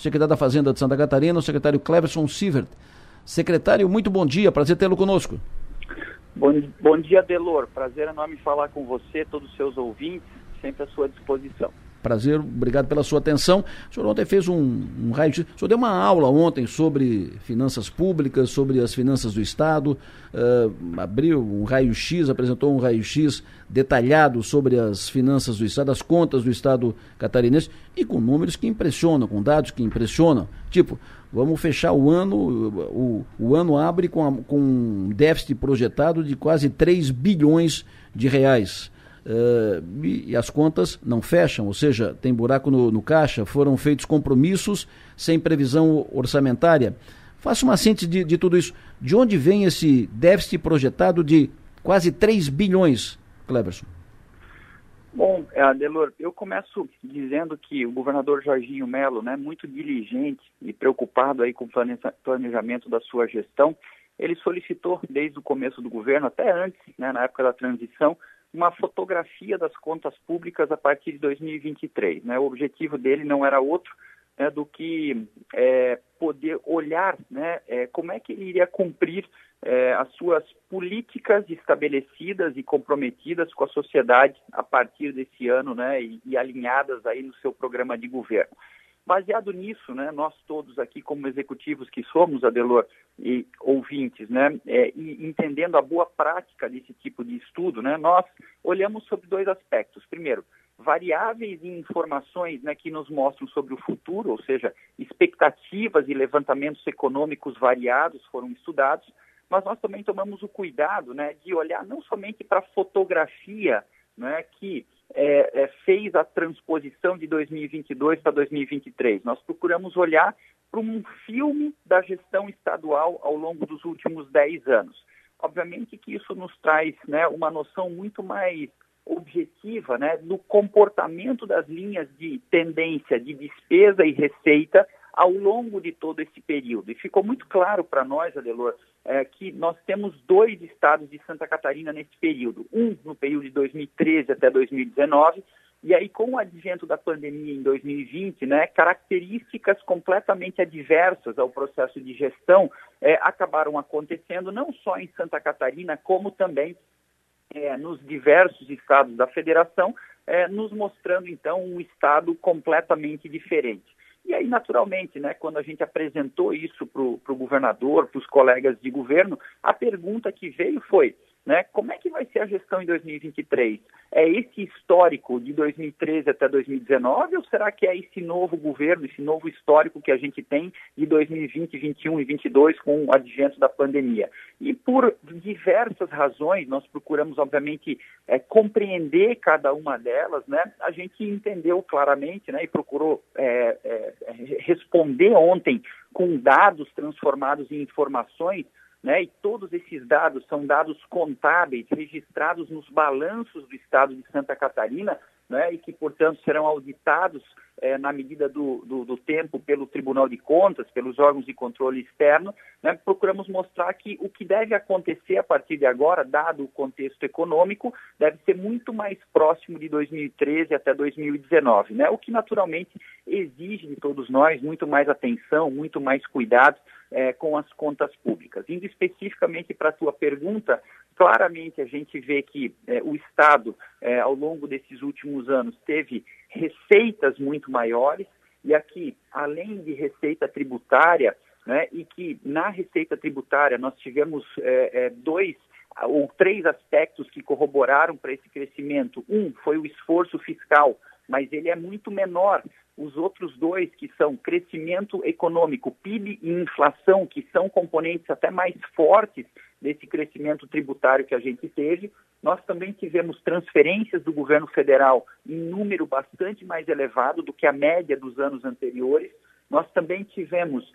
secretário da Fazenda de Santa Catarina, o secretário Cleverson Sievert. Secretário, muito bom dia, prazer tê-lo conosco. Bom, bom dia, Delor. Prazer enorme falar com você, todos os seus ouvintes, sempre à sua disposição. Prazer, obrigado pela sua atenção. O senhor ontem fez um, um raio O senhor deu uma aula ontem sobre finanças públicas, sobre as finanças do Estado, uh, abriu um raio-x, apresentou um raio-x detalhado sobre as finanças do Estado, as contas do Estado catarinense, e com números que impressionam, com dados que impressionam. Tipo, vamos fechar o ano, o, o ano abre com, a, com um déficit projetado de quase 3 bilhões de reais. Uh, e, as contas não fecham, ou seja, tem buraco no, no, caixa, foram feitos compromissos sem previsão orçamentária. Faça uma síntese de, de, tudo isso. De onde vem esse déficit projetado de quase 3 bilhões, Cleverson? Bom, Adelor, eu começo dizendo que o governador Jorginho Melo, né, muito diligente e preocupado aí com o planejamento da sua gestão, ele solicitou desde o começo do governo, até antes, né, na época da transição, uma fotografia das contas públicas a partir de 2023. Né? O objetivo dele não era outro né, do que é, poder olhar né, é, como é que ele iria cumprir é, as suas políticas estabelecidas e comprometidas com a sociedade a partir desse ano né, e, e alinhadas aí no seu programa de governo. Baseado nisso, né, nós todos aqui como executivos que somos, Adelor, e ouvintes, né, é, e entendendo a boa prática desse tipo de estudo, né, nós olhamos sobre dois aspectos. Primeiro, variáveis e informações né, que nos mostram sobre o futuro, ou seja, expectativas e levantamentos econômicos variados foram estudados, mas nós também tomamos o cuidado né, de olhar não somente para a fotografia né, que é, é, fez a transposição de 2022 para 2023. Nós procuramos olhar para um filme da gestão estadual ao longo dos últimos 10 anos. Obviamente que isso nos traz né, uma noção muito mais objetiva né, do comportamento das linhas de tendência de despesa e receita ao longo de todo esse período. E ficou muito claro para nós, Adelor, é, que nós temos dois estados de Santa Catarina nesse período. Um no período de 2013 até 2019, e aí com o advento da pandemia em 2020, né, características completamente adversas ao processo de gestão é, acabaram acontecendo não só em Santa Catarina, como também é, nos diversos estados da federação, é, nos mostrando então um estado completamente diferente. E aí, naturalmente, né, quando a gente apresentou isso para o governador, para os colegas de governo, a pergunta que veio foi: né? Como é que vai ser a gestão em 2023? É esse histórico de 2013 até 2019 ou será que é esse novo governo, esse novo histórico que a gente tem de 2020, 2021 e 2022 com o advento da pandemia? E por diversas razões, nós procuramos, obviamente, é, compreender cada uma delas, né? A gente entendeu claramente né, e procurou é, é, responder ontem com dados transformados em informações né? E todos esses dados são dados contábeis registrados nos balanços do Estado de Santa Catarina, né? E que, portanto, serão auditados é, na medida do, do, do, tempo pelo Tribunal de Contas, pelos órgãos de controle externo, né, procuramos mostrar que o que deve acontecer a partir de agora, dado o contexto econômico, deve ser muito mais próximo de 2013 até 2019, né, o que naturalmente exige de todos nós muito mais atenção, muito mais cuidado é, com as contas públicas. Indo especificamente para a tua pergunta, claramente a gente vê que é, o Estado, é, ao longo desses últimos anos, teve receitas muito maiores, e aqui, além de receita tributária, né, e que na receita tributária nós tivemos é, dois ou três aspectos que corroboraram para esse crescimento. Um foi o esforço fiscal, mas ele é muito menor. Os outros dois, que são crescimento econômico, PIB e inflação, que são componentes até mais fortes desse crescimento tributário que a gente teve, nós também tivemos transferências do governo federal em número bastante mais elevado do que a média dos anos anteriores. Nós também tivemos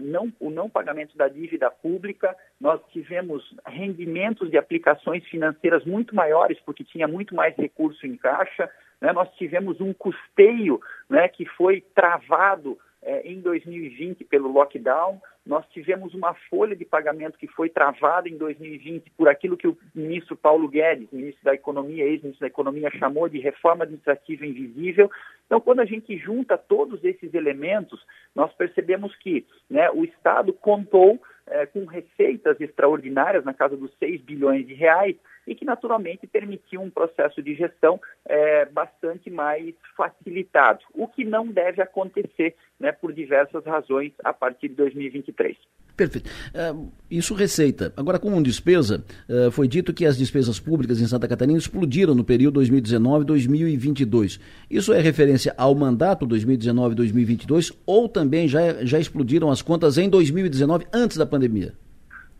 não, o não pagamento da dívida pública, nós tivemos rendimentos de aplicações financeiras muito maiores, porque tinha muito mais recurso em caixa, né? nós tivemos um custeio né, que foi travado é, em 2020 pelo lockdown, nós tivemos uma folha de pagamento que foi travada em 2020 por aquilo que o ministro Paulo Guedes, ministro da Economia, ex-ministro da Economia, chamou de reforma administrativa invisível. Então, quando a gente junta todos esses elementos, nós percebemos que né, o Estado contou é, com receitas extraordinárias na casa dos 6 bilhões de reais e que naturalmente permitiu um processo de gestão é, bastante mais facilitado, o que não deve acontecer né, por diversas razões a partir de 2023. Perfeito. Uh, isso receita. Agora, com despesa, uh, foi dito que as despesas públicas em Santa Catarina explodiram no período 2019-2022. Isso é referência ao mandato 2019-2022 ou também já, já explodiram as contas em 2019, antes da pandemia?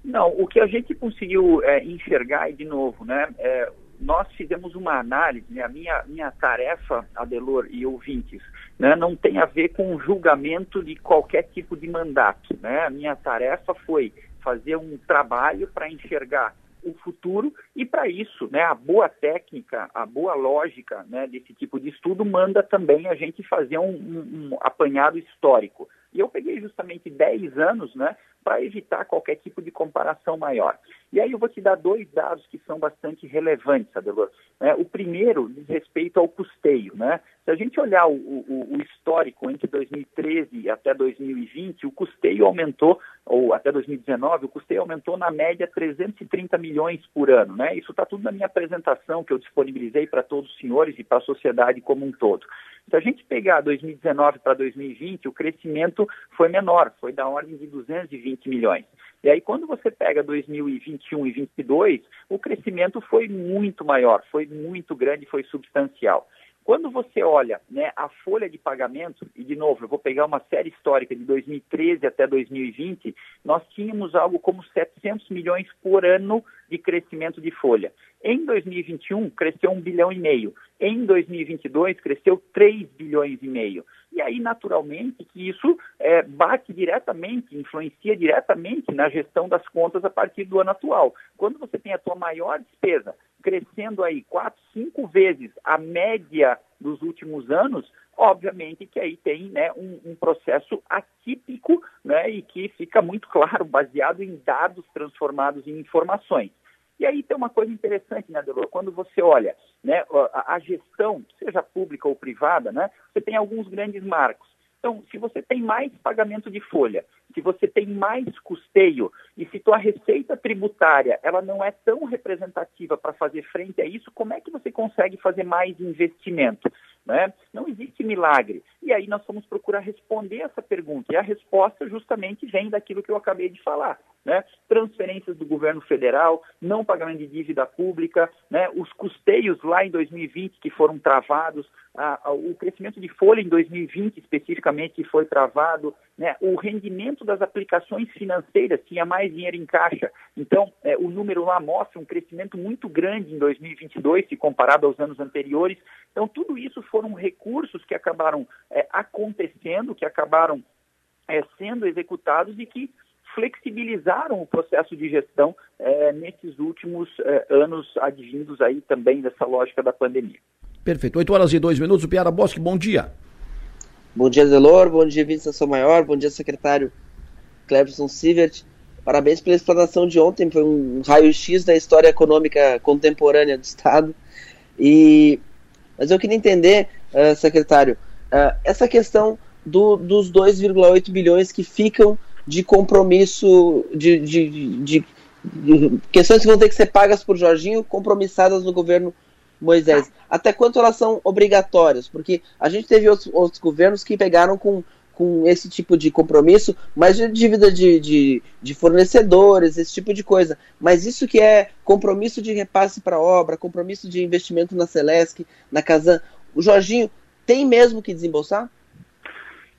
Não, o que a gente conseguiu é, enxergar, e de novo, né, é, nós fizemos uma análise, né, a minha, minha tarefa, Adelor e ouvintes, né, não tem a ver com julgamento de qualquer tipo de mandato. Né? A minha tarefa foi fazer um trabalho para enxergar o futuro e para isso, né, a boa técnica, a boa lógica né, desse tipo de estudo manda também a gente fazer um, um, um apanhado histórico. E eu peguei justamente 10 anos né, para evitar qualquer tipo de comparação maior. E aí eu vou te dar dois dados que são bastante relevantes, Adelor. É, o primeiro diz respeito ao custeio. Né? Se a gente olhar o, o, o, histórico entre 2013 até 2020, o custeio aumentou, ou até 2019, o custeio aumentou na média 330 milhões por ano. Né? Isso está tudo na minha apresentação que eu disponibilizei para todos os senhores e para a sociedade como um todo. Se a gente pegar 2019 para 2020, o crescimento foi menor, foi da ordem de 220 milhões. E aí, quando você pega 2021 e 2022, o crescimento foi muito maior, foi muito grande, foi substancial. Quando você olha né, a folha de pagamento, e de novo, eu vou pegar uma série histórica de 2013 até 2020, nós tínhamos algo como 700 milhões por ano de crescimento de folha. Em 2021, cresceu 1 bilhão e meio. Em 2022, cresceu 3 bilhões e meio. E aí, naturalmente, que isso é, bate diretamente, influencia diretamente na gestão das contas a partir do ano atual. Quando você tem a sua maior despesa crescendo aí quatro, cinco vezes a média dos últimos anos, obviamente que aí tem né, um, um, processo atípico né, e que fica muito claro, baseado em dados transformados em informações. E aí tem uma coisa interessante, né, Delor? Quando você olha né, a, a gestão, seja pública ou privada, né, você tem alguns grandes marcos. Então, se você tem mais pagamento de folha, se você tem mais custeio e se tua receita tributária ela não é tão representativa para fazer frente a isso, como é que você consegue fazer mais investimento? Né? Não existe milagre. E aí nós vamos procurar responder essa pergunta. E a resposta justamente vem daquilo que eu acabei de falar. Né? Transferências do governo federal, não pagamento de dívida pública, né? os custeios lá em 2020 que foram travados, a, a, o crescimento de folha em 2020 especificamente que foi travado, né? o rendimento das aplicações financeiras tinha mais dinheiro em caixa. Então, é, o número lá mostra um crescimento muito grande em 2022 se comparado aos anos anteriores. Então, tudo isso foram recursos que acabaram é, acontecendo, que acabaram é, sendo executados e que flexibilizaram o processo de gestão é, nesses últimos é, anos advindos aí também dessa lógica da pandemia. Perfeito. 8 horas e 2 minutos. Piara Bosque, bom dia. Bom dia, Delor. Bom dia, Vincent Maior. Bom dia, secretário Cleberson Sivert. Parabéns pela explanação de ontem. Foi um raio-x da história econômica contemporânea do Estado. E... Mas eu queria entender, uh, secretário, uh, essa questão do, dos 2,8 bilhões que ficam de compromisso, de, de, de, de, questões que vão ter que ser pagas por Jorginho, compromissadas no governo Moisés. Até quanto elas são obrigatórias? Porque a gente teve outros, outros governos que pegaram com, com esse tipo de compromisso, mas de dívida de, de, de fornecedores, esse tipo de coisa. Mas isso que é compromisso de repasse para obra, compromisso de investimento na Celesc, na Casan, o Jorginho tem mesmo que desembolsar?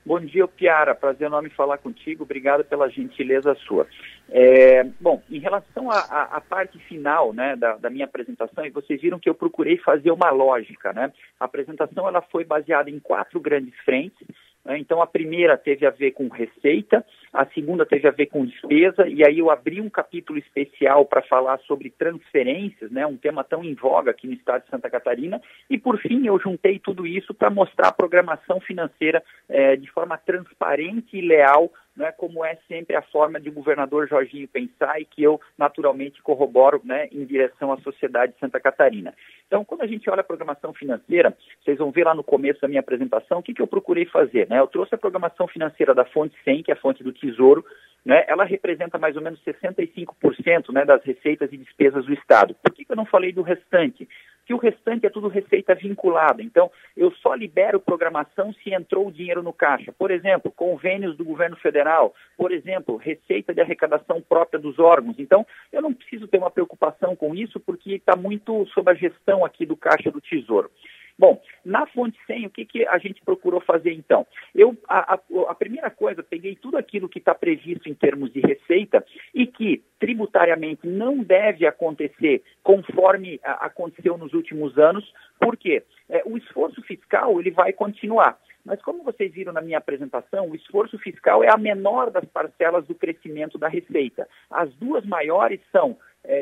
Bom dia, Piara. Prazer enorme falar contigo. Obrigado pela gentileza sua. É, bom, em relação à parte final né, da, da, minha apresentação, e vocês viram que eu procurei fazer uma lógica. Né? A apresentação ela foi baseada em quatro grandes frentes. Né? Então, a primeira teve a ver com receita, a segunda teve a ver com despesa, e aí eu abri um capítulo especial para falar sobre transferências, né, um tema tão em voga aqui no estado de Santa Catarina, e por fim eu juntei tudo isso para mostrar a programação financeira eh, de forma transparente e leal né, como é sempre a forma de o governador Jorginho pensar e que eu naturalmente corroboro né, em direção à sociedade de Santa Catarina. Então, quando a gente olha a programação financeira, vocês vão ver lá no começo da minha apresentação o que, que eu procurei fazer. Né? Eu trouxe a programação financeira da fonte 100, que é a fonte do Tesouro, né, ela representa mais ou menos 65% né, das receitas e despesas do Estado. Por que, que eu não falei do restante? que o restante é tudo receita vinculada. Então, eu só libero programação se entrou o dinheiro no caixa. Por exemplo, convênios do governo federal, por exemplo, receita de arrecadação própria dos órgãos. Então, eu não preciso ter uma preocupação com isso, porque está muito sob a gestão aqui do Caixa do Tesouro. Bom, na fonte 100, o que, que a gente procurou fazer então? Eu, a, a, a primeira coisa, peguei tudo aquilo que está previsto em termos de receita e que tributariamente não deve acontecer conforme a, aconteceu nos últimos anos, porque é, o esforço fiscal ele vai continuar. Mas como vocês viram na minha apresentação, o esforço fiscal é a menor das parcelas do crescimento da receita. As duas maiores são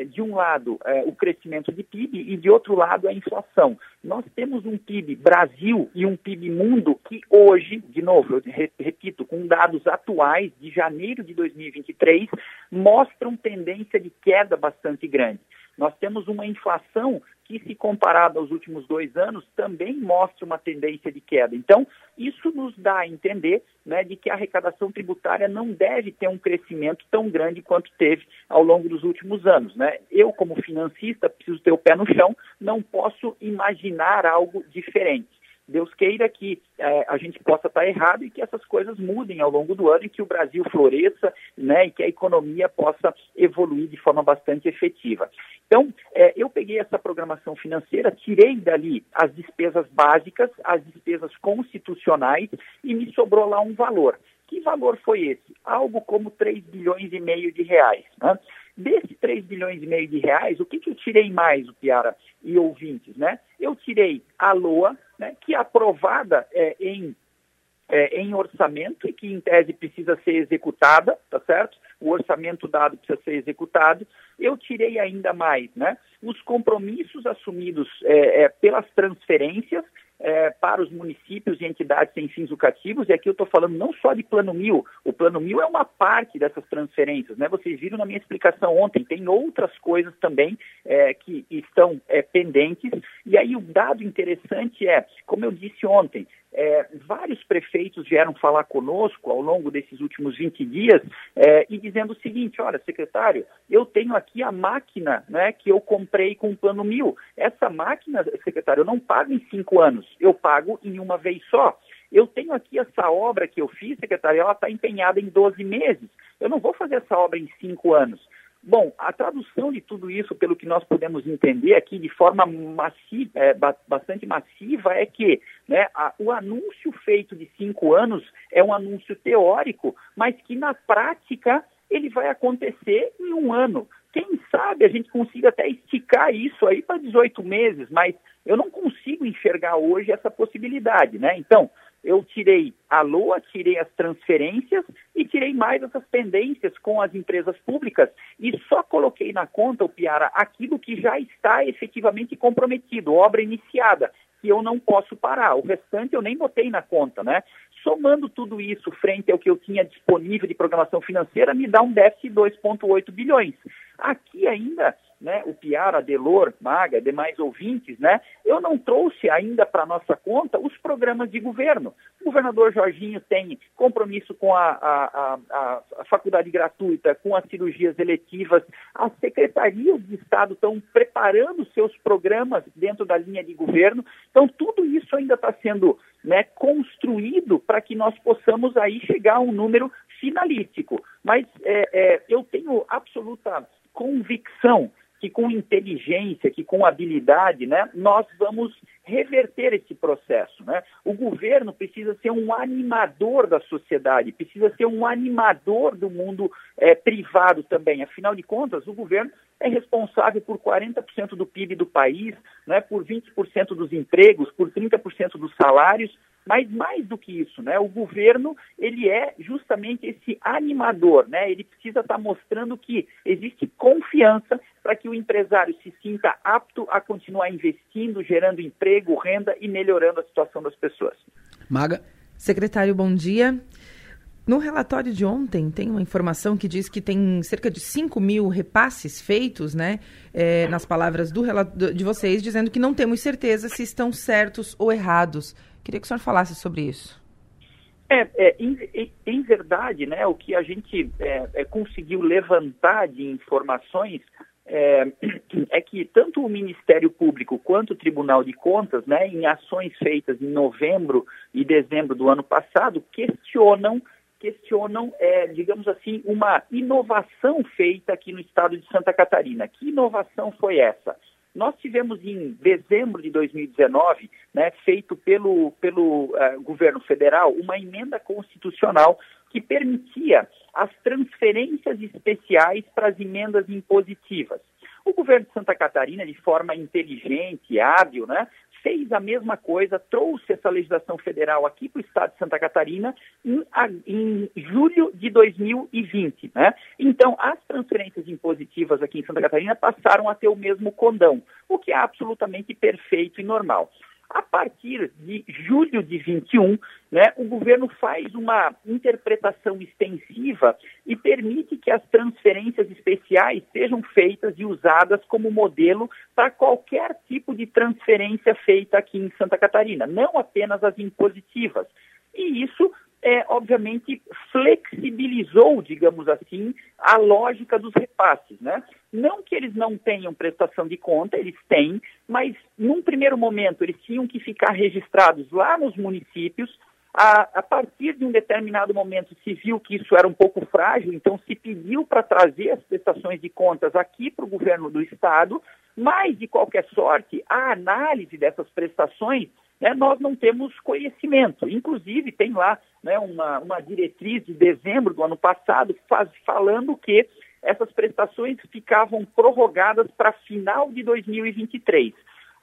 de um lado, é, o crescimento de PIB e, de outro lado, a inflação. Nós temos um PIB Brasil e um PIB mundo que hoje, de novo, eu repito, com dados atuais de janeiro de 2023, mostram tendência de queda bastante grande. Nós temos uma inflação que, se comparada aos últimos dois anos, também mostra uma tendência de queda. Então, isso nos dá a entender né, de que a arrecadação tributária não deve ter um crescimento tão grande quanto teve ao longo dos últimos anos. Né? Eu, como financista, preciso ter o pé no chão, não posso imaginar algo diferente. Deus queira que é, a gente possa estar errado e que essas coisas mudem ao longo do ano e que o Brasil floresça né, e que a economia possa evoluir de forma bastante efetiva. Então, é, eu peguei essa programação financeira, tirei dali as despesas básicas, as despesas constitucionais e me sobrou lá um valor. Que valor foi esse? Algo como 3 bilhões e meio de reais. Né? Desses 3 bilhões e meio de reais, o que, que eu tirei mais, o Piara e ouvintes, né? Eu tirei a LOA, né, que é aprovada é, em, é, em orçamento e que, em tese, precisa ser executada, tá certo? O orçamento dado precisa ser executado. Eu tirei ainda mais, né? Os compromissos assumidos é, é pelas transferências é, para os municípios e entidades sem fins lucrativos, e aqui eu estou falando não só de Plano Mil, o Plano Mil é uma parte dessas transferências, né? Vocês viram na minha explicação ontem, tem outras coisas também é, que estão é, pendentes, e aí o dado interessante é, como eu disse ontem, é, vários prefeitos vieram falar conosco ao longo desses últimos 20 dias é, e dizendo o seguinte: olha, secretário, eu tenho aqui a máquina né, que eu comprei com o plano mil. Essa máquina, secretário, eu não pago em cinco anos, eu pago em uma vez só. Eu tenho aqui essa obra que eu fiz, secretário, ela está empenhada em 12 meses. Eu não vou fazer essa obra em cinco anos. Bom, a tradução de tudo isso, pelo que nós podemos entender aqui de forma massiva, é, bastante massiva, é que né, a, o anúncio feito de cinco anos é um anúncio teórico, mas que na prática ele vai acontecer em um ano. Quem sabe a gente consiga até esticar isso aí para 18 meses, mas eu não consigo enxergar hoje essa possibilidade, né? Então, eu tirei a LOA, tirei as transferências e tirei mais essas pendências com as empresas públicas e só coloquei na conta, o Piara, aquilo que já está efetivamente comprometido, obra iniciada, que eu não posso parar. O restante eu nem botei na conta, né? Somando tudo isso frente ao que eu tinha disponível de programação financeira, me dá um déficit de 2,8 bilhões. Aqui ainda né, o Piara, Delor, Maga, demais ouvintes, né, eu não trouxe ainda para nossa conta os programas de governo. O governador Jorginho tem compromisso com a, a, a, a faculdade gratuita, com as cirurgias eletivas, as secretarias de Estado estão preparando seus programas dentro da linha de governo. Então, tudo isso ainda está sendo né, construído para que nós possamos aí chegar a um número finalístico. Mas é, é, eu tenho absoluta convicção que com inteligência, que com habilidade, né, nós vamos reverter esse processo. Né? O governo precisa ser um animador da sociedade, precisa ser um animador do mundo é, privado também. Afinal de contas, o governo é responsável por 40% do PIB do país, né, por 20% dos empregos, por 30% dos salários. Mas mais do que isso, né, o governo ele é justamente esse animador, né? Ele precisa estar tá mostrando que existe confiança para que o empresário se sinta apto a continuar investindo, gerando emprego, renda e melhorando a situação das pessoas. Maga. Secretário, bom dia. No relatório de ontem, tem uma informação que diz que tem cerca de 5 mil repasses feitos, né? É, nas palavras do, de vocês, dizendo que não temos certeza se estão certos ou errados. Queria que o senhor falasse sobre isso. É, é em, em, verdade, né, o que a gente é, é conseguiu levantar de informações é, é, que tanto o Ministério Público quanto o Tribunal de Contas, né, em ações feitas em novembro e dezembro do ano passado, questionam questionam, é, digamos assim, uma inovação feita aqui no estado de Santa Catarina. Que inovação foi essa? Nós tivemos em dezembro de 2019, né, feito pelo, pelo uh, governo federal, uma emenda constitucional que permitia as transferências especiais para as emendas impositivas. O governo de Santa Catarina, de forma inteligente, hábil, né, fez a mesma coisa, trouxe essa legislação federal aqui para o estado de Santa Catarina em, em, julho de 2020. Né? Então, as transferências impositivas aqui em Santa Catarina passaram a ter o mesmo condão, o que é absolutamente perfeito e normal. A partir de julho de 21, né, o governo faz uma interpretação extensiva e permite que as transferências especiais sejam feitas e usadas como modelo para qualquer tipo de transferência feita aqui em Santa Catarina, não apenas as impositivas. E isso é, obviamente, flexibilizou, digamos assim, a lógica dos repasses. Né? Não que eles não tenham prestação de conta, eles têm, mas num primeiro momento eles tinham que ficar registrados lá nos municípios. A, a partir de um determinado momento se viu que isso era um pouco frágil, então se pediu para trazer as prestações de contas aqui para o governo do estado, mas de qualquer sorte, a análise dessas prestações né, nós não temos conhecimento. Inclusive, tem lá né, uma, uma diretriz de dezembro do ano passado faz, falando que essas prestações ficavam prorrogadas para final de 2023.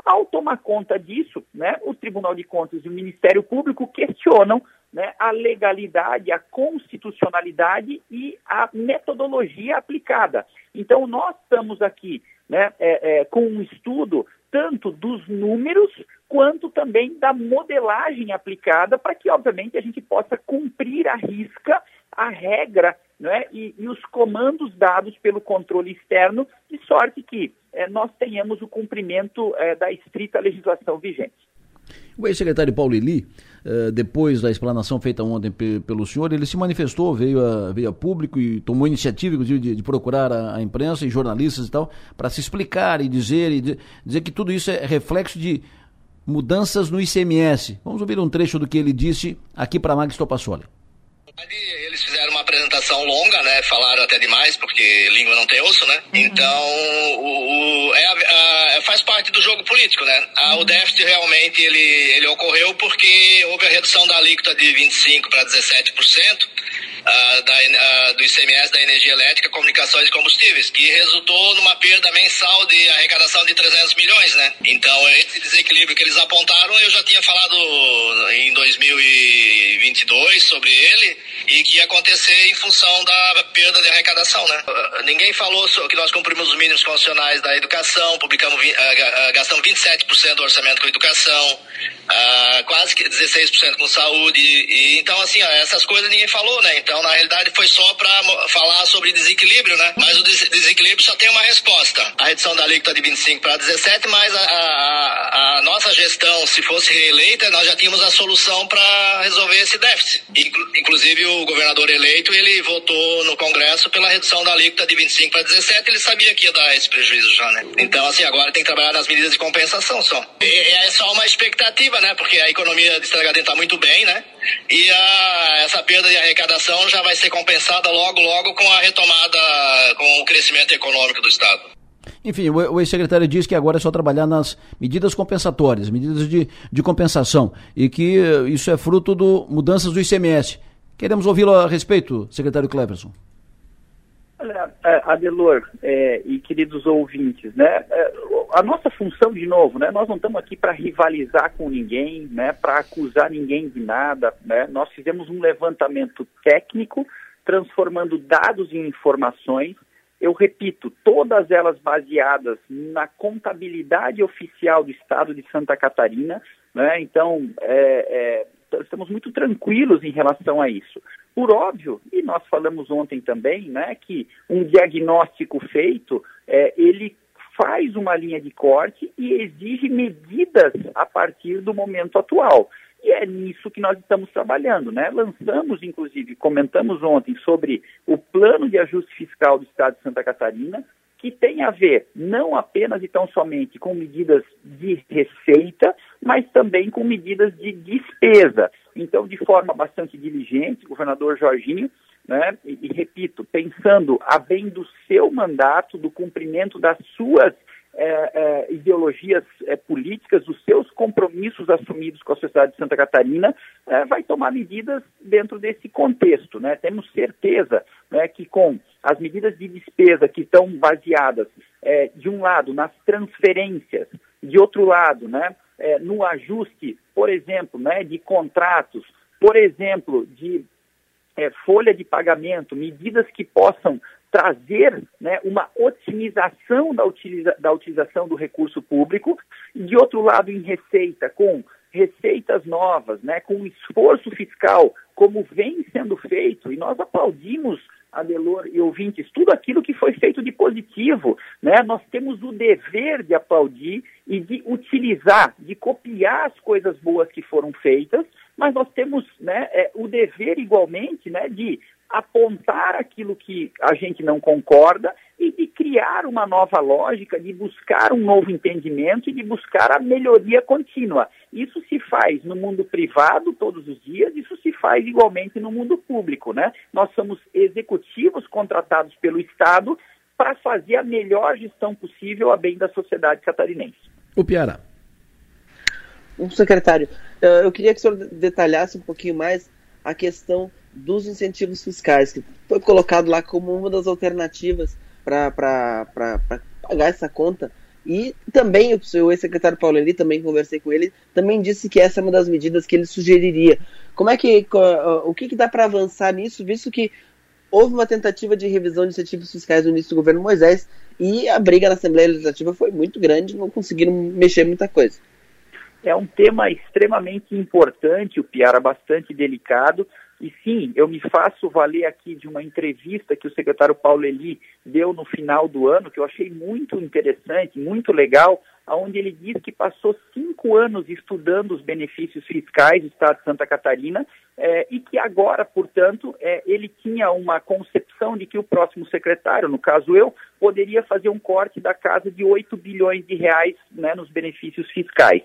Ao tomar conta disso, né, o Tribunal de Contas e o Ministério Público questionam né, a legalidade, a constitucionalidade e a metodologia aplicada. Então, nós estamos aqui né, é, é, com um estudo tanto dos números quanto também da modelagem aplicada para que, obviamente, a gente possa cumprir a risca a regra né, e, e, os comandos dados pelo controle externo, de sorte que é, nós tenhamos o cumprimento é, da estrita legislação vigente. O ex-secretário Paulo Eli, eh, depois da explanação feita ontem pelo senhor, ele se manifestou, veio a, veio a público e tomou iniciativa, inclusive, de, de procurar a, a, imprensa e jornalistas e tal, para se explicar e dizer, e de, dizer que tudo isso é reflexo de mudanças no ICMS. Vamos ouvir um trecho do que ele disse aqui para a Magis Topassoli. Eles fizeram uma apresentação longa, né? Falaram até demais, porque língua não tem osso, né? Uhum. Então, o, o é a, a, faz parte do jogo político, né? A, uhum. O déficit realmente ele, ele ocorreu porque houve a redução da alíquota de 25% para 17% da, do ICMS da energia elétrica, comunicações e combustíveis, que resultou numa perda mensal de arrecadação de 300 milhões, né? Então, esse desequilíbrio que eles apontaram, eu já tinha falado em 2022 sobre ele e que ia acontecer em função da perda de arrecadação, né? Ninguém falou que nós cumprimos os mínimos constitucionais da educação, publicamos, gastamos 27% do orçamento com educação, quase 16% com saúde, e, então, assim, ó, essas coisas ninguém falou, né? Então, na realidade, foi só para falar sobre desequilíbrio, né? Mas o desequilíbrio só tem uma resposta. A redução da alíquota de 25 para 17, mas a, a, a, nossa gestão, se fosse reeleita, nós já tínhamos a solução para resolver esse déficit. Inclusive, o governador eleito, ele votou no Congresso pela redução da alíquota de 25 para 17, ele sabia que ia dar esse prejuízo já, né? Então, assim, agora tem que trabalhar nas medidas de compensação só. E, é só uma expectativa, né? Porque a economia de Estragadinho está muito bem, né? E a, essa perda de arrecadação já vai ser compensada logo, logo com a retomada, com o crescimento econômico do Estado. Enfim, o ex-secretário diz que agora é só trabalhar nas medidas compensatórias, medidas de, de compensação, e que isso é fruto de mudanças do ICMS. Queremos ouvi-lo a respeito, secretário Cleverson. É, Adelor é, e queridos ouvintes, né, é, a nossa função, de novo, né, nós não estamos aqui para rivalizar com ninguém, né, para acusar ninguém de nada, né, nós fizemos um levantamento técnico, transformando dados em informações, eu repito, todas elas baseadas na contabilidade oficial do Estado de Santa Catarina, né, então, é, é, estamos muito tranquilos em relação a isso. Por óbvio, e nós falamos ontem também, né, que um diagnóstico feito, é, ele faz uma linha de corte e exige medidas a partir do momento atual. E é nisso que nós estamos trabalhando, né? Lançamos, inclusive, comentamos ontem sobre o plano de ajuste fiscal do Estado de Santa Catarina, que tem a ver não apenas e tão somente com medidas de receita, mas também com medidas de despesa. Então, de forma bastante diligente, o governador Jorginho, né, e, e repito, pensando a bem do seu mandato, do cumprimento das suas é, é, ideologias é, políticas, dos seus compromissos assumidos com a sociedade de Santa Catarina, vai tomar medidas dentro desse contexto. Né? Temos certeza né, que com as medidas de despesa que estão baseadas, é, de um lado, nas transferências, de outro lado, né, é, no ajuste, por exemplo, né, de contratos, por exemplo, de folha de pagamento, medidas que possam trazer né, uma otimização da, utiliza da utilização do recurso público, e de outro lado, em receita, com receitas novas, né, com esforço fiscal, como vem sendo feito, e nós aplaudimos, Adelor e ouvintes, tudo aquilo que foi feito de positivo. Né? Nós temos o dever de aplaudir e de utilizar, de copiar as coisas boas que foram feitas, mas nós temos né, é, o dever igualmente né, de apontar aquilo que a gente não concorda e de criar uma nova lógica, de buscar um novo entendimento e de buscar a melhoria contínua. Isso se faz no mundo privado todos os dias, isso se faz igualmente no mundo público, né? Nós somos executivos contratados pelo Estado para fazer a melhor gestão possível a bem da sociedade catarinense. O Piara. Um secretário, eu queria que o senhor detalhasse um pouquinho mais a questão dos incentivos fiscais, que foi colocado lá como uma das alternativas para pagar essa conta. E também o ex-secretário Paulo Eli, também conversei com ele, também disse que essa é uma das medidas que ele sugeriria. Como é que o que, que dá para avançar nisso, visto que houve uma tentativa de revisão de incentivos fiscais no início do governo Moisés e a briga na Assembleia Legislativa foi muito grande, não conseguiram mexer muita coisa. É um tema extremamente importante, o Piara, bastante delicado. E sim, eu me faço valer aqui de uma entrevista que o secretário Paulo Eli deu no final do ano, que eu achei muito interessante, muito legal, onde ele diz que passou cinco anos estudando os benefícios fiscais do Estado de Santa Catarina é, e que agora, portanto, é, ele tinha uma concepção de que o próximo secretário, no caso eu, poderia fazer um corte da casa de 8 bilhões de reais né, nos benefícios fiscais.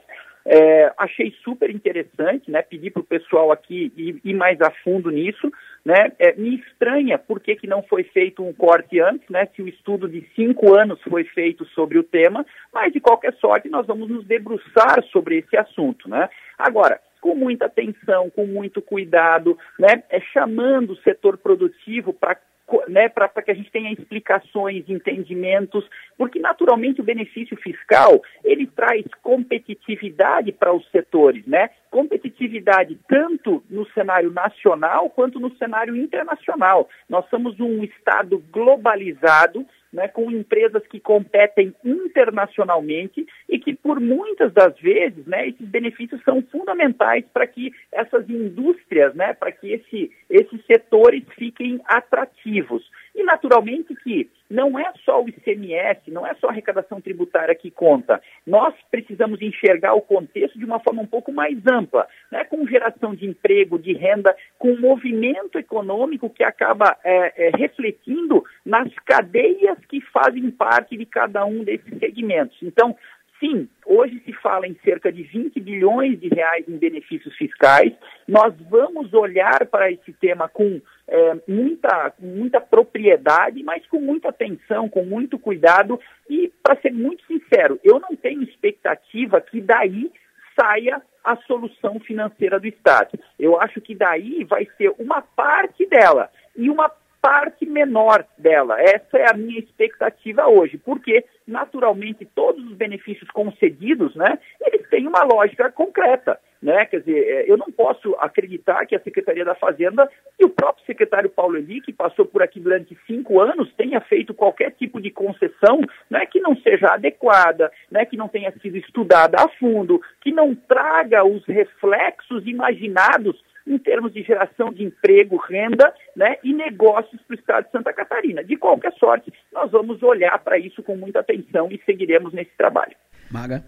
É, achei super interessante, né? Pedi para o pessoal aqui ir, ir, mais a fundo nisso, né? É, me estranha por que, que não foi feito um corte antes, né? Se o estudo de cinco anos foi feito sobre o tema, mas de qualquer sorte nós vamos nos debruçar sobre esse assunto, né? Agora, com muita atenção, com muito cuidado, né? É chamando o setor produtivo para né, para que a gente tenha explicações, entendimentos, porque naturalmente o benefício fiscal ele traz competitividade para os setores, né? Competitividade tanto no cenário nacional quanto no cenário internacional. Nós somos um estado globalizado né, com empresas que competem internacionalmente e que, por muitas das vezes, né, esses benefícios são fundamentais para que essas indústrias, né, para que esse, esses setores fiquem atrativos. E, naturalmente, que não é só o ICMS, não é só a arrecadação tributária que conta. Nós precisamos enxergar o contexto de uma forma um pouco mais ampla, né? com geração de emprego, de renda, com movimento econômico que acaba é, é, refletindo nas cadeias que fazem parte de cada um desses segmentos. Então, Sim, hoje se fala em cerca de 20 bilhões de reais em benefícios fiscais. Nós vamos olhar para esse tema com é, muita, muita propriedade, mas com muita atenção, com muito cuidado. E, para ser muito sincero, eu não tenho expectativa que daí saia a solução financeira do Estado. Eu acho que daí vai ser uma parte dela. E uma parte menor dela. Essa é a minha expectativa hoje, porque naturalmente todos os benefícios concedidos, né, eles têm uma lógica concreta. Né? Quer dizer, é, eu não posso acreditar que a Secretaria da Fazenda e o próprio secretário Paulo Eli, que passou por aqui durante cinco anos, tenha feito qualquer tipo de concessão né, que não seja adequada, né, que não tenha sido estudada a fundo, que não traga os reflexos imaginados em termos de geração de emprego, renda né, e negócios para o estado de Santa Catarina. De qualquer sorte, nós vamos olhar para isso com muita atenção e seguiremos nesse trabalho. Maga.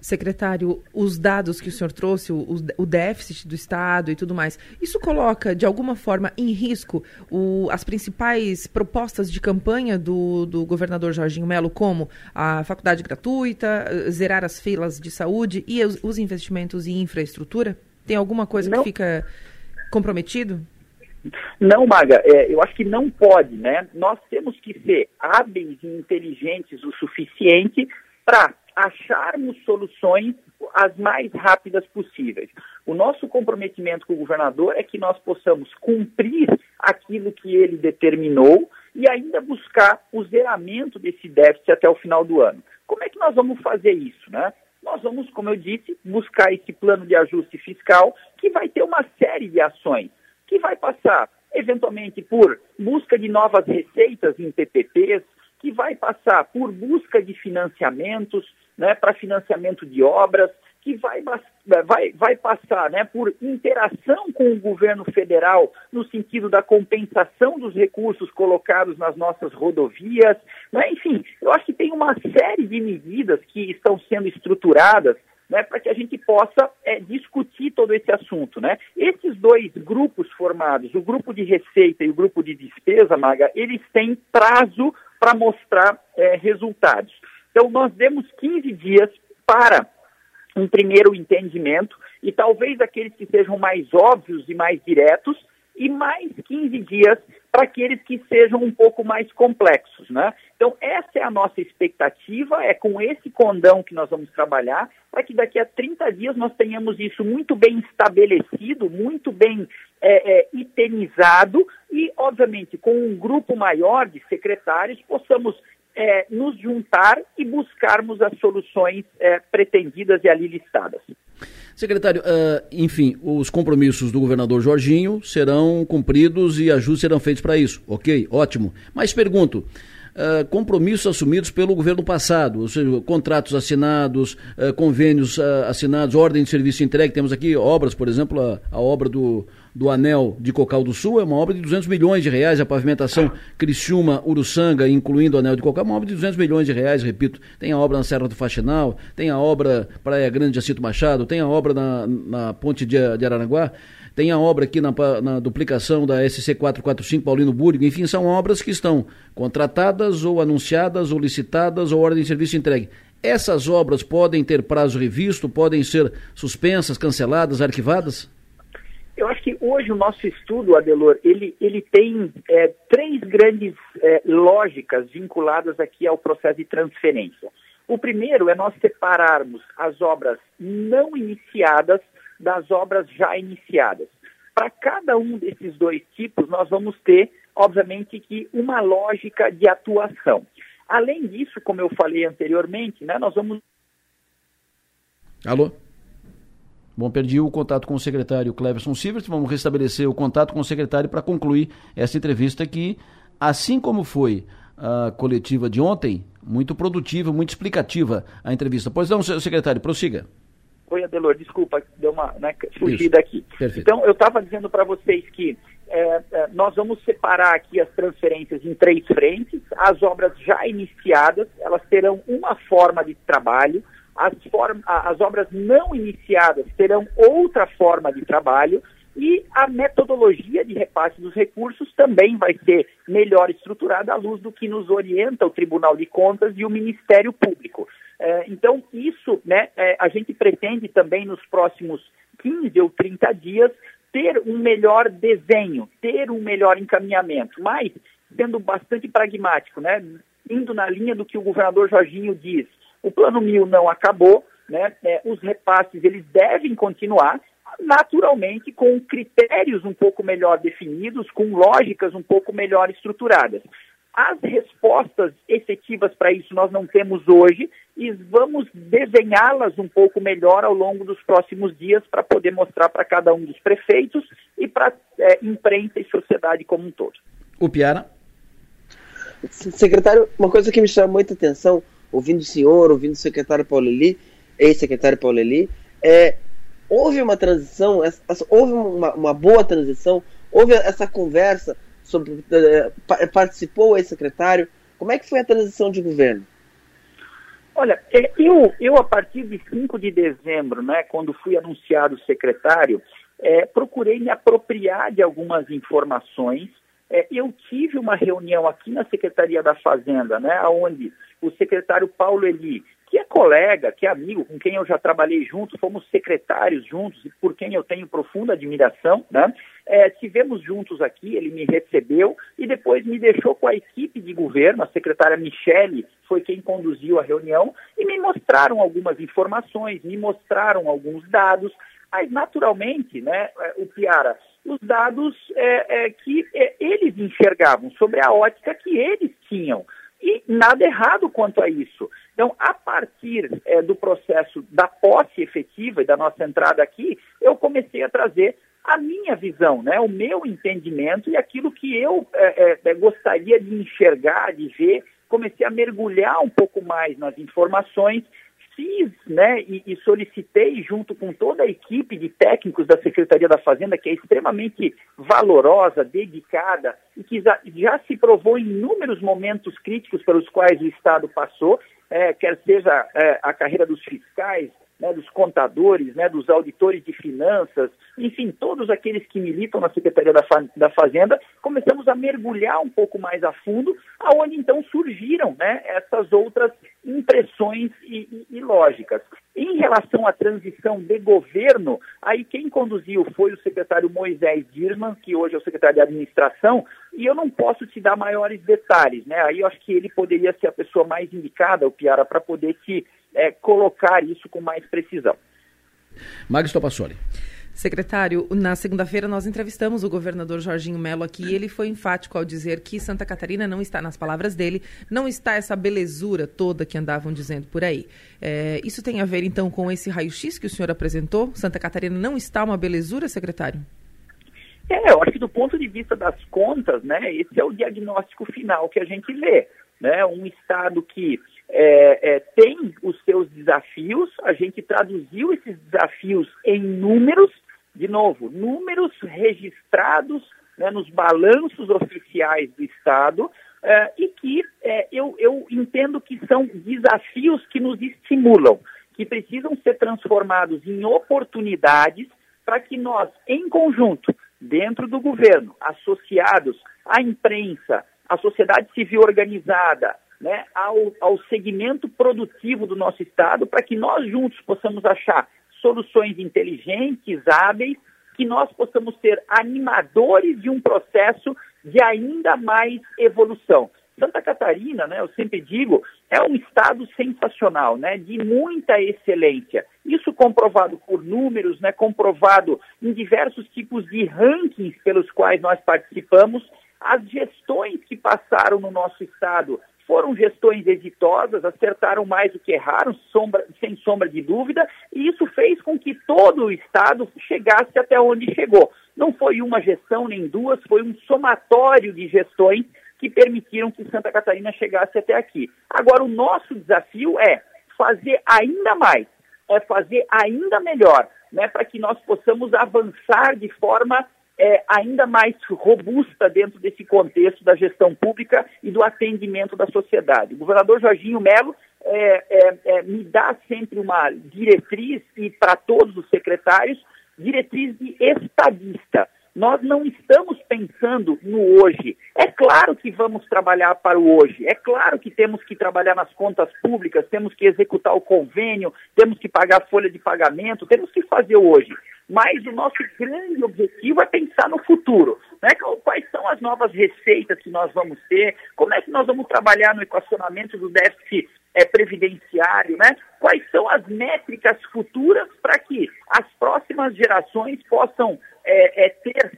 Secretário, os dados que o senhor trouxe, o, o, déficit do Estado e tudo mais, isso coloca de alguma forma em risco o, as principais propostas de campanha do, do governador Jorginho Melo, como a faculdade gratuita, zerar as filas de saúde e os, os investimentos em infraestrutura? Tem alguma coisa não. que fica comprometido? Não, Maga, é, eu acho que não pode, né? Nós temos que ser hábeis e inteligentes o suficiente para acharmos soluções as mais rápidas possíveis. O nosso comprometimento com o governador é que nós possamos cumprir aquilo que ele determinou e ainda buscar o zeramento desse déficit até o final do ano. Como é que nós vamos fazer isso, né? Nós vamos, como eu disse, buscar esse plano de ajuste fiscal que vai ter uma série de ações, que vai passar, eventualmente, por busca de novas receitas em PPPs, que vai passar por busca de financiamentos, né, para financiamento de obras, que vai, vai, vai passar né, por interação com o governo federal no sentido da compensação dos recursos colocados nas nossas rodovias. Né? Enfim, eu acho que tem uma série de medidas que estão sendo estruturadas né, para que a gente possa é, discutir todo esse assunto. Né? Esses dois grupos formados, o grupo de receita e o grupo de despesa, Maga, eles têm prazo para mostrar é, resultados. Então, nós demos 15 dias para um primeiro entendimento e talvez aqueles que sejam mais óbvios e mais diretos e mais 15 dias para aqueles que sejam um pouco mais complexos, né? Então, essa é a nossa expectativa, é com esse condão que nós vamos trabalhar, para que daqui a 30 dias nós tenhamos isso muito bem estabelecido, muito bem é, é, itemizado e, obviamente, com um grupo maior de secretários, possamos é, nos juntar e buscarmos as soluções é, pretendidas e ali listadas. Secretário, uh, enfim, os compromissos do governador Jorginho serão cumpridos e ajustes serão feitos para isso. Ok, ótimo. Mas pergunto. Uh, compromissos assumidos pelo governo passado, ou seja, contratos assinados, uh, convênios assinados, ordem de serviço entregue. Temos aqui obras, por exemplo, a, a obra do, do Anel de Cocal do Sul é uma obra de 200 milhões de reais, a pavimentação Criciúma, Uruçanga, incluindo o Anel de Cocal, é uma obra de 200 milhões de reais, repito. Tem a obra na Serra do Faxinal, tem a obra Praia Grande de Acito Machado, tem a obra na, na Ponte de, de Araranguá, tem a obra aqui na, na, duplicação da SC 445 Paulino Búrigo, enfim, são obras que estão contratadas ou anunciadas ou licitadas ou ordem de serviço entregue. Essas obras podem ter prazo revisto, podem ser suspensas, canceladas, arquivadas? Eu acho que hoje o nosso estudo, Adelor, ele, ele tem é, três grandes é, lógicas vinculadas aqui ao processo de transferência. O primeiro é nós separarmos as obras não iniciadas das obras já iniciadas. Para cada um desses dois tipos, nós vamos ter, obviamente, que uma lógica de atuação. Além disso, como eu falei anteriormente, né, nós vamos. Alô? Bom, perdi o contato com o secretário Cleverson Silvers, vamos restabelecer o contato com o secretário para concluir essa entrevista que, assim como foi a coletiva de ontem, muito produtiva, muito explicativa a entrevista. Pois não, secretário, prossiga. Oi, Adelor, desculpa, deu uma né, fugida aqui. Perfeito. Então, eu estava dizendo para vocês que é, é, nós vamos separar aqui as transferências em três frentes. As obras já iniciadas, elas terão uma forma de trabalho, as, as obras não iniciadas terão outra forma de trabalho e a metodologia de repasse dos recursos também vai ser melhor estruturada à luz do que nos orienta o Tribunal de Contas e o Ministério Público. É, então, isso né, é, a gente pretende também nos próximos 15 ou 30 dias ter um melhor desenho, ter um melhor encaminhamento, mas sendo bastante pragmático, né, indo na linha do que o governador Jorginho diz, o plano mil não acabou, né? É, os repasses eles devem continuar. naturalmente com critérios um pouco melhor definidos, com lógicas um pouco melhor estruturadas. As respostas efetivas para isso nós não temos hoje e vamos desenhá-las um pouco melhor ao longo dos próximos dias para poder mostrar para cada um dos prefeitos e para é, imprensa e sociedade como um todo. O Piara? Secretário, uma coisa que me chama muita atenção, ouvindo o senhor, ouvindo o secretário Paulo Eli, ex-secretário Paulo Eli, é, houve uma transição, houve uma, uma boa transição, houve essa conversa sobre, uh, participou o ex-secretário. Como é que foi a transição de governo? Olha, é, eu, eu a partir de 5 de dezembro, né, quando fui anunciado secretário, é, procurei me apropriar de algumas informações. É, eu tive uma reunião aqui na Secretaria da Fazenda, né, onde o secretário Paulo Eli que é colega, que é amigo, com quem eu já trabalhei juntos, fomos secretários juntos e por quem eu tenho profunda admiração, né? É, tivemos juntos aqui, ele me recebeu e depois me deixou com a equipe de governo, a secretária Michele foi quem conduziu a reunião e me mostraram algumas informações, me mostraram alguns dados, mas naturalmente, né, é, o Piara, os dados é, é, que é, eles enxergavam sobre a ótica que eles tinham. E nada errado quanto a isso. Então, a partir é, do processo da posse efetiva e da nossa entrada aqui, eu comecei a trazer a minha visão, né, o meu entendimento e aquilo que eu é, é, gostaria de enxergar, de ver. Comecei a mergulhar um pouco mais nas informações fiz né, e, e, solicitei, junto com toda a equipe de técnicos da Secretaria da Fazenda, que é extremamente valorosa, dedicada e que já, já se provou em inúmeros momentos críticos pelos quais o Estado passou, é, quer seja é, a carreira dos fiscais, né, dos contadores, né, dos auditores de finanças, enfim, todos aqueles que militam na Secretaria da, Fa da Fazenda, começamos a mergulhar um pouco mais a fundo, aonde então surgiram né, essas outras impressões e, e, e, lógicas. Em relação à transição de governo, aí quem conduziu foi o secretário Moisés Dirman, que hoje é o secretário de administração, e eu não posso te dar maiores detalhes, né? Aí eu acho que ele poderia ser a pessoa mais indicada, o Piara, para poder te é, colocar isso com mais precisão. Magis Topassoli. Secretário, na segunda-feira nós entrevistamos o governador Jorginho Melo aqui e ele foi enfático ao dizer que Santa Catarina não está, nas palavras dele, não está essa belezura toda que andavam dizendo por aí. É, isso tem a ver então com esse raio-x que o senhor apresentou? Santa Catarina não está uma belezura, secretário? É, eu acho que do ponto de vista das contas, né, esse é o diagnóstico final que a gente vê. Né? Um Estado que é, é, tem os seus desafios, a gente traduziu esses desafios em números, de novo, números registrados né, nos balanços oficiais do Estado, é, e que é, eu, eu entendo que são desafios que nos estimulam, que precisam ser transformados em oportunidades para que nós, em conjunto, dentro do governo, associados à imprensa, à sociedade civil organizada, né, ao, ao segmento produtivo do nosso Estado, para que nós juntos possamos achar soluções inteligentes, hábeis, que nós possamos ser animadores de um processo de ainda mais evolução. Santa Catarina, né, eu sempre digo, é um estado sensacional, né, de muita excelência. Isso comprovado por números, né, comprovado em diversos tipos de rankings pelos quais nós participamos. As gestões que passaram no nosso estado foram gestões exitosas, acertaram mais do que erraram, sombra, sem sombra de dúvida, e isso fez com que todo o Estado chegasse até onde chegou. Não foi uma gestão nem duas, foi um somatório de gestões que permitiram que Santa Catarina chegasse até aqui. Agora, o nosso desafio é fazer ainda mais, é fazer ainda melhor, né, para que nós possamos avançar de forma é, ainda mais robusta dentro desse contexto da gestão pública e do atendimento da sociedade. O governador Jorginho Melo é, é, é me dá sempre uma diretriz, e para todos os secretários, diretriz de estadista. Nós não estamos pensando no hoje. É claro que vamos trabalhar para o hoje. É claro que temos que trabalhar nas contas públicas, temos que executar o convênio, temos que pagar a folha de pagamento, temos que fazer hoje. Mas o nosso grande objetivo é pensar no futuro. Né? Quais são as novas receitas que nós vamos ter? Como é que nós vamos trabalhar no equacionamento do déficit é, previdenciário? Né? quais são as métricas futuras para que as próximas gerações possam é, é, ter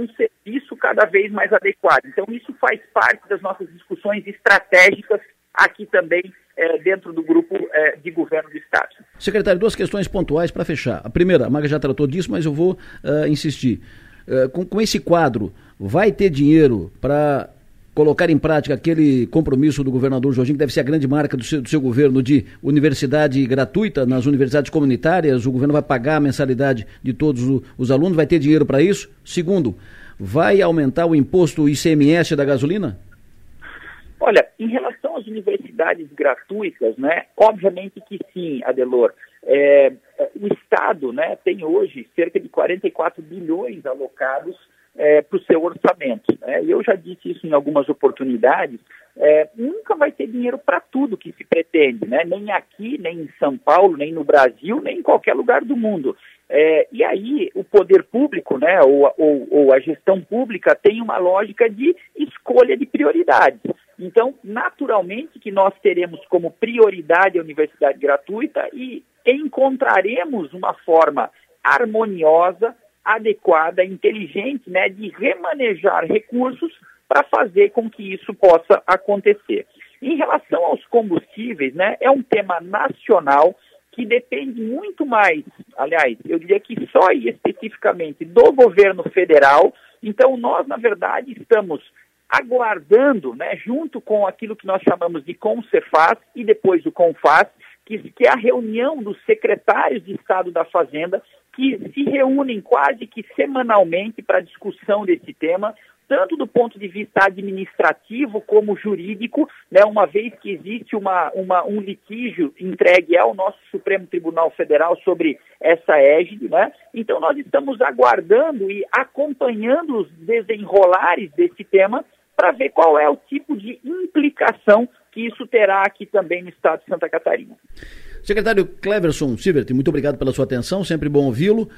um serviço cada vez mais adequado. Então, isso faz parte das nossas discussões estratégicas aqui também é, dentro do grupo é, de governo do Estado. Secretário, duas questões pontuais para fechar. A primeira, a Maga já tratou disso, mas eu vou uh, insistir. Uh, com, com esse quadro, vai ter dinheiro para colocar em prática aquele compromisso do governador Jorginho, que deve ser a grande marca do seu, do seu, governo, de universidade gratuita nas universidades comunitárias, o governo vai pagar a mensalidade de todos os alunos, vai ter dinheiro para isso? Segundo, vai aumentar o imposto ICMS da gasolina? Olha, em relação às universidades gratuitas, né, obviamente que sim, Adelor. É, o Estado né, tem hoje cerca de 44 bilhões alocados é, para o seu orçamento. Né? Eu já disse isso em algumas oportunidades, é, nunca vai ter dinheiro para tudo que se pretende, né? nem aqui, nem em São Paulo, nem no Brasil, nem em qualquer lugar do mundo. É, e aí o poder público, né, ou, ou, ou, a gestão pública tem uma lógica de escolha de prioridades. Então, naturalmente que nós teremos como prioridade a universidade gratuita e encontraremos uma forma harmoniosa, adequada, inteligente, né, de remanejar recursos para fazer com que isso possa acontecer. Em relação aos combustíveis, né, é um tema nacional que depende muito mais, aliás, eu diria que só e especificamente do governo federal. Então, nós, na verdade, estamos aguardando, né, junto com aquilo que nós chamamos de Concefaz e depois o Confaz, que, que é a reunião dos secretários de Estado da Fazenda que se reúnem quase que semanalmente para discussão desse tema, tanto do ponto de vista administrativo como jurídico, né, uma vez que existe uma, uma, um litígio entregue ao nosso Supremo Tribunal Federal sobre essa égide. Né? Então, nós estamos aguardando e acompanhando os desenrolares desse tema para ver qual é o tipo de implicação que isso terá aqui também no estado de Santa Catarina. Secretário Cleverson Sivert, muito obrigado pela sua atenção, sempre bom ouvi-lo.